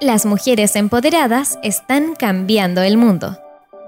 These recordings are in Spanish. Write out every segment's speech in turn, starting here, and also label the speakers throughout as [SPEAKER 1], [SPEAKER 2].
[SPEAKER 1] Las mujeres empoderadas están cambiando el mundo.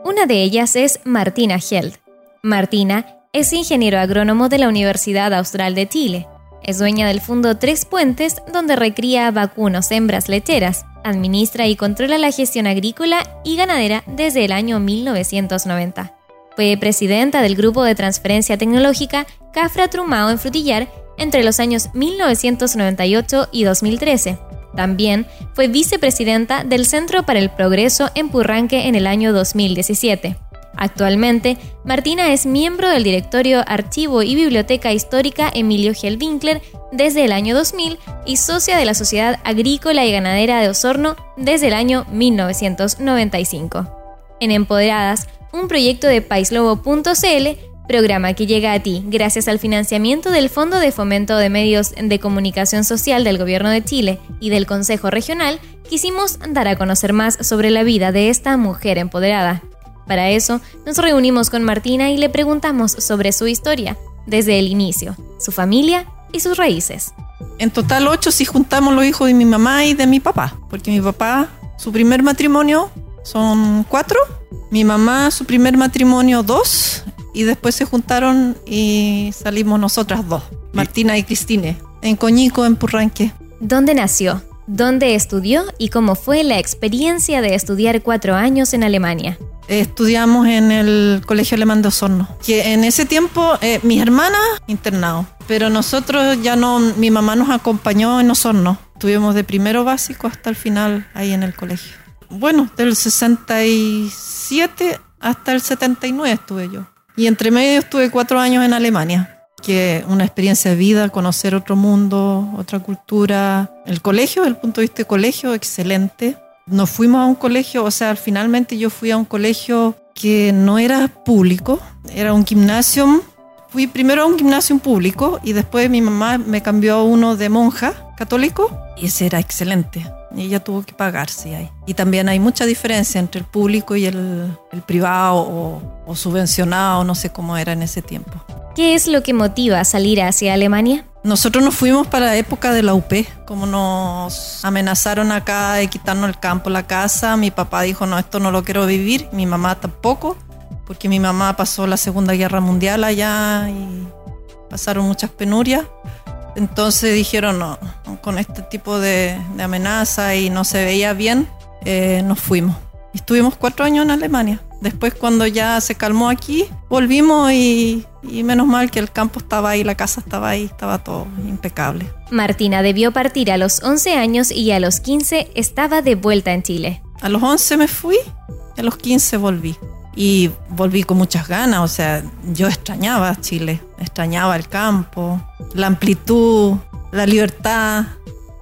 [SPEAKER 1] Una de ellas es Martina Held. Martina es ingeniero agrónomo de la Universidad Austral de Chile. Es dueña del Fundo Tres Puentes, donde recría vacunos hembras lecheras, administra y controla la gestión agrícola y ganadera desde el año 1990. Fue presidenta del Grupo de Transferencia Tecnológica Cafra Trumao en Frutillar entre los años 1998 y 2013 también fue vicepresidenta del Centro para el Progreso en Purranque en el año 2017. Actualmente, Martina es miembro del directorio Archivo y Biblioteca Histórica Emilio Winkler desde el año 2000 y socia de la Sociedad Agrícola y Ganadera de Osorno desde el año 1995. En Empoderadas, un proyecto de paislobo.cl programa que llega a ti gracias al financiamiento del Fondo de Fomento de Medios de Comunicación Social del Gobierno de Chile y del Consejo Regional, quisimos dar a conocer más sobre la vida de esta mujer empoderada. Para eso, nos reunimos con Martina y le preguntamos sobre su historia, desde el inicio, su familia y sus raíces.
[SPEAKER 2] En total ocho si juntamos los hijos de mi mamá y de mi papá, porque mi papá, su primer matrimonio son cuatro, mi mamá, su primer matrimonio dos, y después se juntaron y salimos nosotras dos, Martina y Cristine, en Coñico, en Purranque.
[SPEAKER 1] ¿Dónde nació? ¿Dónde estudió y cómo fue la experiencia de estudiar cuatro años en Alemania?
[SPEAKER 2] Estudiamos en el Colegio Alemán de Osorno, que en ese tiempo eh, mis hermanas internado, pero nosotros ya no, mi mamá nos acompañó en Osorno. Estuvimos de primero básico hasta el final ahí en el colegio. Bueno, del 67 hasta el 79 estuve yo. Y entre medio estuve cuatro años en Alemania, que una experiencia de vida, conocer otro mundo, otra cultura. El colegio, el punto de vista de colegio, excelente. Nos fuimos a un colegio, o sea, finalmente yo fui a un colegio que no era público, era un gimnasio. Fui primero a un gimnasio público y después mi mamá me cambió a uno de monja católico y ese era excelente ella tuvo que pagarse ahí. Y también hay mucha diferencia entre el público y el, privado o, o, subvencionado, no sé cómo era en ese tiempo.
[SPEAKER 1] ¿Qué es lo que motiva a salir hacia Alemania?
[SPEAKER 2] Nosotros nos fuimos para la época de la UP, como nos amenazaron acá de quitarnos el campo, la casa, mi papá dijo, no, esto no lo quiero vivir, mi mamá tampoco, porque mi mamá pasó la Segunda Guerra Mundial allá y pasaron muchas penurias. Entonces dijeron, no, con este tipo de, amenaza y no se veía bien, eh, nos fuimos. estuvimos cuatro años en Alemania. Después cuando ya se calmó aquí, volvimos y, y, menos mal que el campo estaba ahí, la casa estaba ahí, estaba todo impecable.
[SPEAKER 1] Martina debió partir a los 11 años y a los 15 estaba de vuelta en Chile.
[SPEAKER 2] A los 11 me fui, a los 15 volví y volví con muchas ganas, o sea, yo extrañaba Chile, extrañaba el campo, la amplitud, la libertad.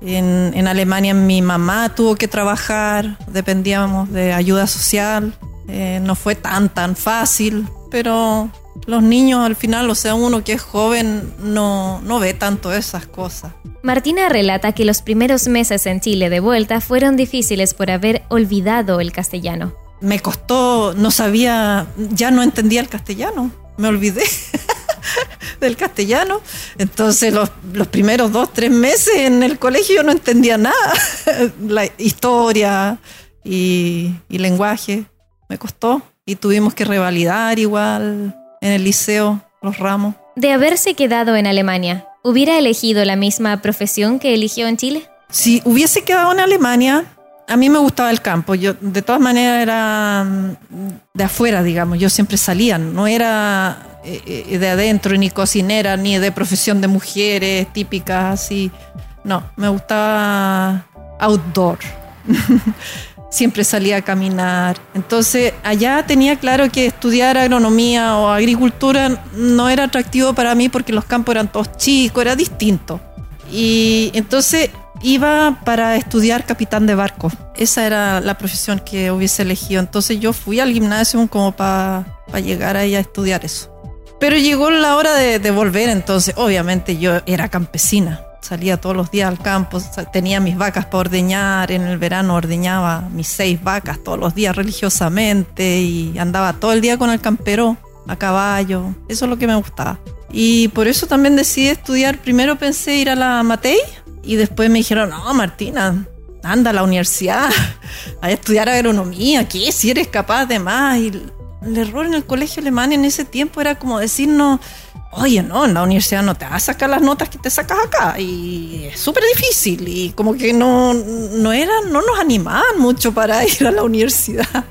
[SPEAKER 2] En, en Alemania mi mamá tuvo que trabajar, dependíamos de ayuda social, eh, no fue tan tan fácil, pero los niños al final, o sea, uno que es joven no, no ve tanto esas cosas.
[SPEAKER 1] Martina relata que los primeros meses en Chile de vuelta fueron difíciles por haber olvidado el castellano
[SPEAKER 2] me costó, no sabía, ya no entendía el castellano, me olvidé del castellano. Entonces los, primeros dos, tres meses en el colegio yo no entendía nada, la historia y, y lenguaje, me costó y tuvimos que revalidar igual en el liceo los ramos.
[SPEAKER 1] De haberse quedado en Alemania, ¿hubiera elegido la misma profesión que eligió en Chile?
[SPEAKER 2] Si hubiese quedado en Alemania, a mí me gustaba el campo. Yo, de todas maneras, era mm, de afuera, digamos. Yo siempre salía. No era eh, eh, de adentro, ni cocinera, ni de profesión de mujeres típicas, así. No, me gustaba outdoor. siempre salía a caminar. Entonces, allá tenía claro que estudiar agronomía o agricultura no era atractivo para mí porque los campos eran todos chicos, era distinto. Y entonces iba para estudiar capitán de barco. Esa era la profesión que hubiese elegido. Entonces yo fui al gimnasio como para llegar ahí a estudiar eso. Pero llegó la hora de, volver, entonces obviamente yo era campesina. Salía todos los días al campo, tenía mis vacas para ordeñar, en el verano ordeñaba mis seis vacas todos los días religiosamente y andaba todo el día con el campero a caballo. Eso es lo que me gustaba. Y por eso también decidí estudiar. Primero pensé ir a la Matei, y después me dijeron, no, Martina, anda a la universidad, a estudiar agronomía, ¿qué? Si eres capaz de más. Y el error en el colegio alemán en ese tiempo era como decirnos, oye, no, en la universidad no te vas a sacar las notas que te sacas acá. Y es súper difícil. Y como que no, no, eran, no nos animaban mucho para ir a la universidad.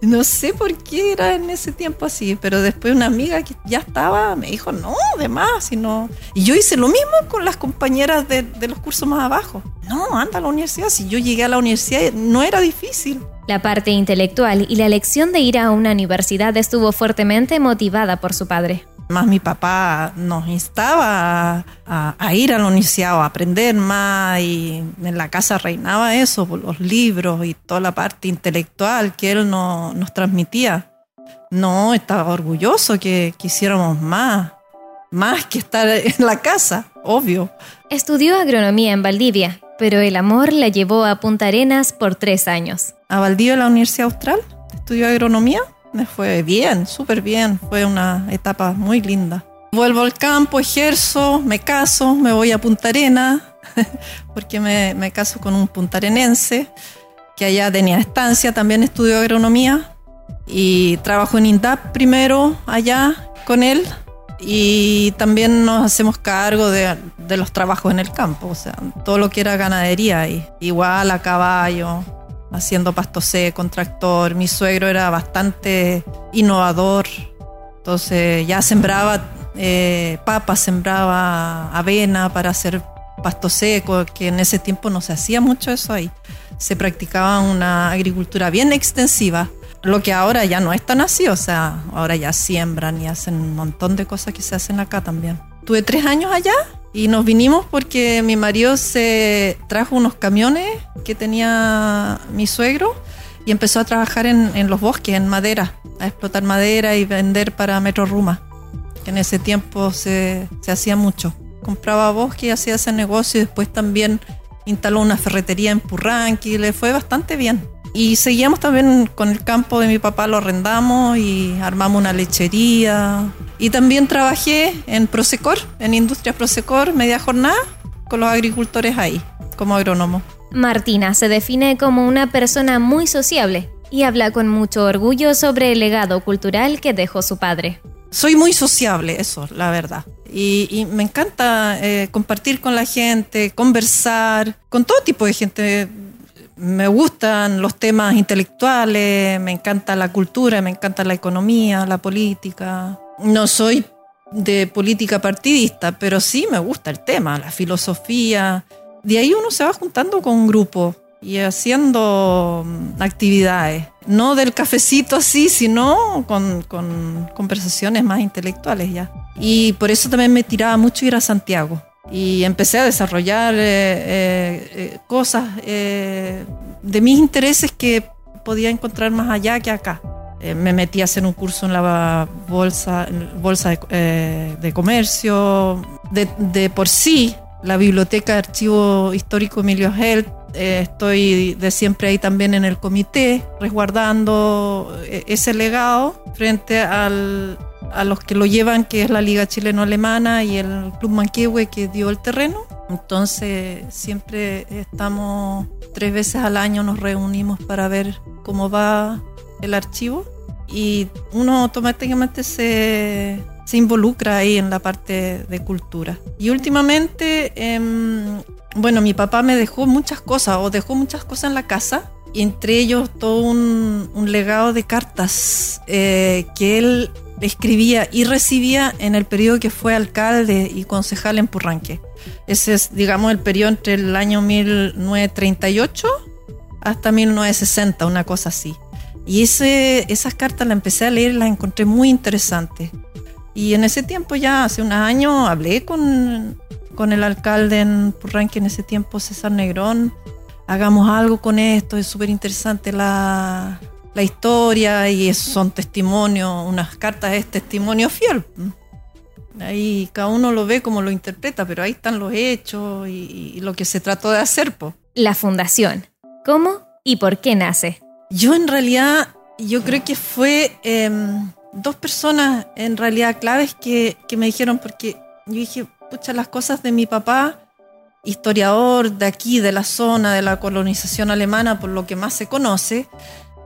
[SPEAKER 2] No sé por qué era en ese tiempo así, pero después una amiga que ya estaba me dijo, no, de más, sino... Y yo hice lo mismo con las compañeras de, de los cursos más abajo. No, anda a la universidad. Si yo llegué a la universidad no era difícil.
[SPEAKER 1] La parte intelectual y la elección de ir a una universidad estuvo fuertemente motivada por su padre.
[SPEAKER 2] Más mi papá nos instaba a, ir a la universidad o a aprender más y en la casa reinaba eso, por los libros y toda la parte intelectual que él no, nos transmitía. No, estaba orgulloso que quisiéramos más, más que estar en la casa, obvio.
[SPEAKER 1] Estudió agronomía en Valdivia, pero el amor la llevó a Punta Arenas por tres años.
[SPEAKER 2] A Valdivia, la Universidad Austral, estudió agronomía me fue bien, súper bien. Fue una etapa muy linda. Vuelvo al campo, ejerzo, me caso, me voy a Punta Arena, porque me, me caso con un puntarenense que allá tenía estancia, también estudió agronomía y trabajo en INDAP primero allá con él y también nos hacemos cargo de, de, los trabajos en el campo, o sea, todo lo que era ganadería, y, igual a caballo, haciendo pasto seco, con tractor. Mi suegro era bastante innovador, entonces ya sembraba eh, papas, sembraba avena para hacer pasto seco, que en ese tiempo no se hacía mucho eso ahí. Se practicaba una agricultura bien extensiva, lo que ahora ya no es tan así, o sea, ahora ya siembran y hacen un montón de cosas que se hacen acá también. Tuve tres años allá y nos vinimos porque mi marido se trajo unos camiones que tenía mi suegro y empezó a trabajar en, los bosques, en madera, a explotar madera y vender para Metro Ruma, que en ese tiempo se, se hacía mucho. Compraba bosque y hacía ese negocio y después también instaló una ferretería en Purranqui le fue bastante bien. Y seguíamos también con el campo de mi papá, lo arrendamos y armamos una lechería. Y también trabajé en Prosecor, en Industrias Prosecor, media jornada, con los agricultores ahí, como agrónomo.
[SPEAKER 1] Martina se define como una persona muy sociable y habla con mucho orgullo sobre el legado cultural que dejó su padre.
[SPEAKER 2] Soy muy sociable, eso, la verdad. Y, me encanta eh, compartir con la gente, conversar, con todo tipo de gente me gustan los temas intelectuales, me encanta la cultura, me encanta la economía, la política. No soy de política partidista, pero sí me gusta el tema, la filosofía. De ahí uno se va juntando con un grupo y haciendo mm, actividades, no del cafecito así, sino con, con conversaciones más intelectuales ya. Y por eso también me tiraba mucho ir a Santiago y empecé a desarrollar eh, eh, eh, cosas de mis intereses que podía encontrar más allá que acá. Me metí a hacer un curso en la bolsa, bolsa de, comercio. De, por sí, la biblioteca de archivo histórico Emilio Held, estoy de siempre ahí también en el comité, resguardando ese legado frente al, a los que lo llevan, que es la Liga Chileno-Alemana y el Club Manquehue que dio el terreno. Entonces siempre estamos tres veces al año nos reunimos para ver cómo va el archivo y uno automáticamente se, se involucra ahí en la parte de cultura. Y últimamente, em, bueno, mi papá me dejó muchas cosas o dejó muchas cosas en la casa y entre ellos todo un, un legado de cartas eh, que él escribía y recibía en el periodo que fue alcalde y concejal en Purranque. Ese es, digamos, el periodo entre el año 1938 hasta 1960, una cosa así. Y ese, esas cartas las empecé a leer, las encontré muy interesantes. Y en ese tiempo, ya hace unos años, hablé con, con el alcalde en Purranque, en ese tiempo, César Negrón. Hagamos algo con esto, es súper interesante la, la historia y son testimonios, unas cartas es testimonio fiel. Ahí cada uno lo ve como lo interpreta, pero ahí están los hechos y, lo que se trató de hacer.
[SPEAKER 1] La fundación. ¿Cómo y por qué nace?
[SPEAKER 2] Yo en realidad, yo creo que fue em, dos personas en realidad claves que, que me dijeron, porque yo dije, pucha, las cosas de mi papá historiador de aquí, de la zona de la colonización alemana, por lo que más se conoce.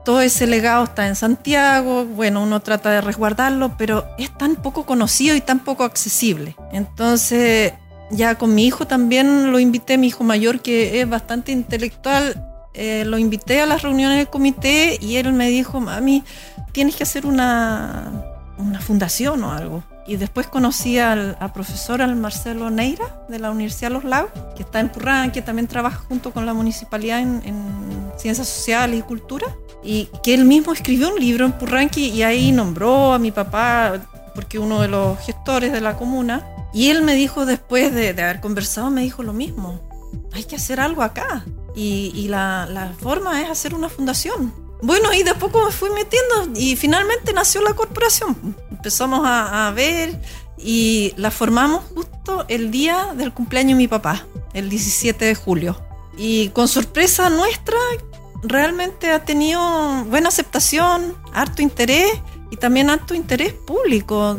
[SPEAKER 2] Todo ese legado está en Santiago, bueno, uno trata de resguardarlo, pero es tan poco conocido y tan poco accesible. Entonces, ya con mi hijo también lo invité, mi hijo mayor que es bastante intelectual, eh, lo invité a las reuniones del comité y él me dijo, mami, tienes que hacer una, una fundación o algo. Y después conocí al, profesor al Marcelo Neira de la Universidad de Los Lagos, que está en Purrán, que también trabaja junto con la municipalidad en, ciencias sociales y cultura, y que él mismo escribió un libro en Purranqui y ahí nombró a mi papá, porque uno de los gestores de la comuna, y él me dijo después de, haber conversado, me dijo lo mismo, hay que hacer algo acá, y, la, la forma es hacer una fundación. Bueno, y de poco me fui metiendo y finalmente nació la corporación. Empezamos a, ver y la formamos justo el día del cumpleaños de mi papá, el 17 de julio. Y con sorpresa nuestra, realmente ha tenido buena aceptación, harto interés y también harto interés público.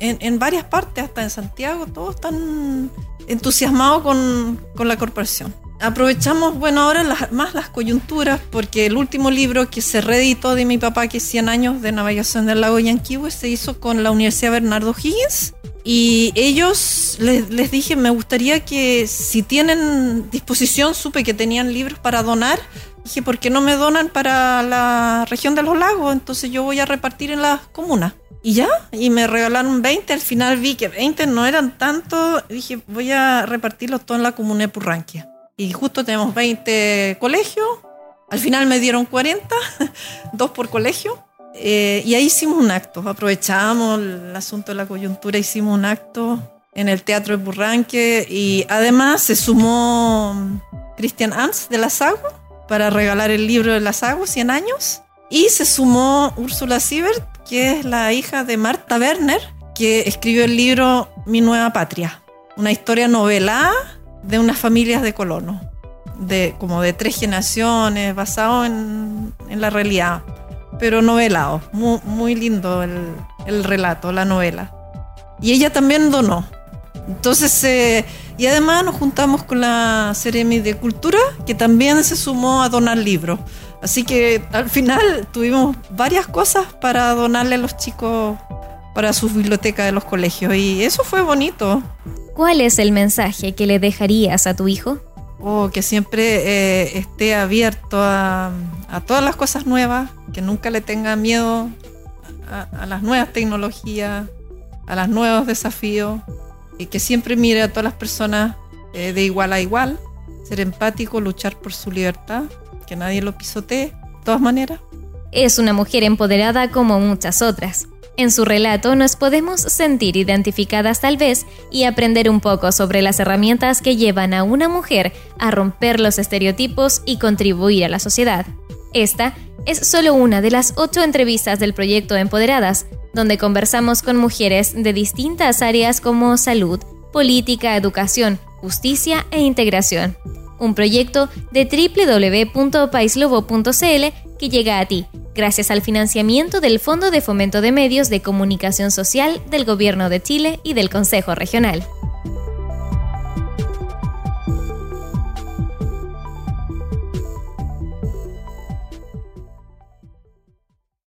[SPEAKER 2] En, en varias partes, hasta en Santiago, todos están entusiasmados con, con la corporación aprovechamos, bueno, ahora más las coyunturas, porque el último libro que se reeditó de mi papá, que es 100 años de navegación del lago Yanquihue, se hizo con la Universidad Bernardo Higgins. Y ellos les, dije, me gustaría que si tienen disposición, supe que tenían libros para donar. Dije, ¿por qué no me donan para la región de los lagos? Entonces yo voy a repartir en las comunas. Y ya, y me regalaron 20. Al final vi que 20 no eran tanto. Dije, voy a repartirlos todo en la comuna de Purranquia y justo tenemos 20 colegios. Al final me dieron 40, dos por colegio. Eh, y ahí hicimos un acto. Aprovechamos el asunto de la coyuntura, hicimos un acto en el Teatro de Burranque y además se sumó Christian Ans de la Sago para regalar el libro de la Sago, 100 años. Y se sumó Úrsula Siebert, que es la hija de Marta Werner, que escribió el libro Mi Nueva Patria, una historia novelada de unas familias de colonos, de, como de tres generaciones, basado en, la realidad, pero novelado. Muy, lindo el, relato, la novela. Y ella también donó. Entonces, eh, y además nos juntamos con la Ceremi de Cultura, que también se sumó a donar libros. Así que al final tuvimos varias cosas para donarle a los chicos para sus bibliotecas de los colegios. Y eso fue bonito.
[SPEAKER 1] ¿Cuál es el mensaje que le dejarías a tu hijo?
[SPEAKER 2] Oh, que siempre eh, esté abierto a, todas las cosas nuevas, que nunca le tenga miedo a, las nuevas tecnologías, a los nuevos desafíos, y que siempre mire a todas las personas eh, de igual a igual, ser empático, luchar por su libertad, que nadie lo pisotee, de todas maneras.
[SPEAKER 1] Es una mujer empoderada como muchas otras. En su relato nos podemos sentir identificadas tal vez y aprender un poco sobre las herramientas que llevan a una mujer a romper los estereotipos y contribuir a la sociedad. Esta es solo una de las ocho entrevistas del proyecto Empoderadas, donde conversamos con mujeres de distintas áreas como salud, política, educación, justicia e integración. Un proyecto de www.paislobo.cl que llega a ti gracias al financiamiento del Fondo de Fomento de Medios de Comunicación Social del Gobierno de Chile y del Consejo Regional.